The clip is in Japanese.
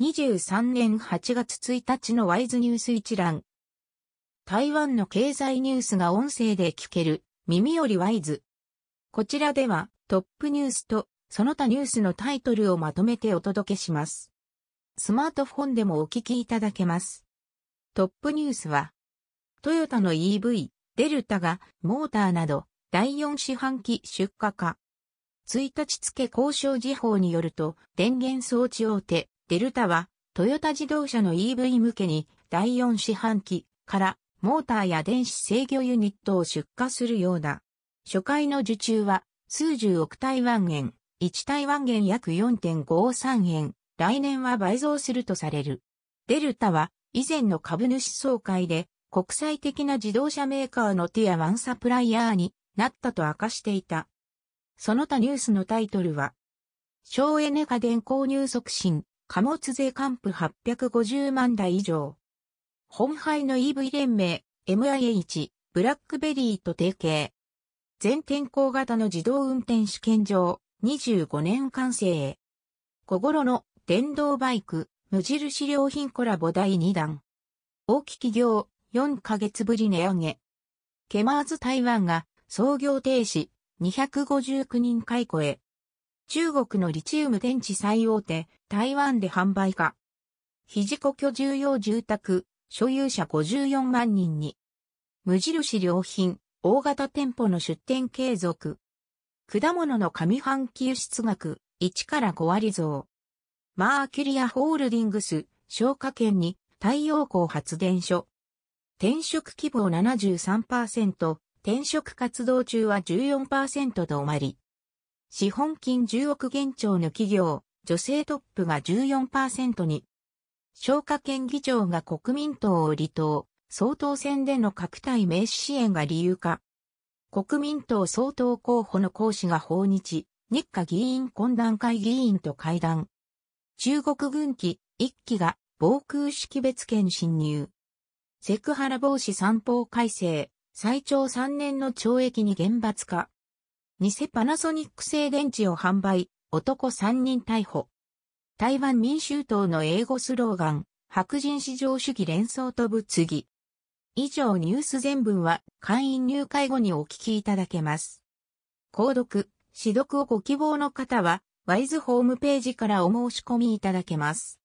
2023年8月1日のワイズニュース一覧。台湾の経済ニュースが音声で聞ける耳よりワイズ。こちらではトップニュースとその他ニュースのタイトルをまとめてお届けします。スマートフォンでもお聞きいただけます。トップニュースは、トヨタの EV、デルタがモーターなど第4四半期出荷化。1日付交渉時報によると、電源装置大手、デルタは、トヨタ自動車の EV 向けに、第4四半期から、モーターや電子制御ユニットを出荷するようだ。初回の受注は、数十億台湾円、1台湾元約4.53円、来年は倍増するとされる。デルタは、以前の株主総会で、国際的な自動車メーカーのティアワンサプライヤーになったと明かしていた。その他ニュースのタイトルは、省エネ家電購入促進、貨物税還付850万台以上。本杯の EV 連盟、MIH、ブラックベリーと提携。全天候型の自動運転試験場、25年完成。小頃の電動バイク、無印良品コラボ第2弾。大き企業、4ヶ月ぶり値上げ。ケマーズ台湾が創業停止、259人解雇へ。中国のリチウム電池最大手、台湾で販売化。肘子居住用住宅、所有者54万人に。無印良品、大型店舗の出店継続。果物の上半期輸出額、1から5割増。マーキュリアホールディングス、消火圏に太陽光発電所。転職希望73%、転職活動中は14%止まり。資本金10億元超の企業、女性トップが14%に。消化権議長が国民党を離党、総統選での各体名刺支援が理由か。国民党総統候補の講師が訪日、日華議員懇談会議員と会談。中国軍機、一機が防空識別圏侵入。セクハラ防止三法改正、最長3年の懲役に厳罰化。偽パナソニック製電池を販売、男3人逮捕。台湾民衆党の英語スローガン、白人至上主義連想と物議。以上ニュース全文は会員入会後にお聞きいただけます。購読、指読をご希望の方は、ワイズホームページからお申し込みいただけます。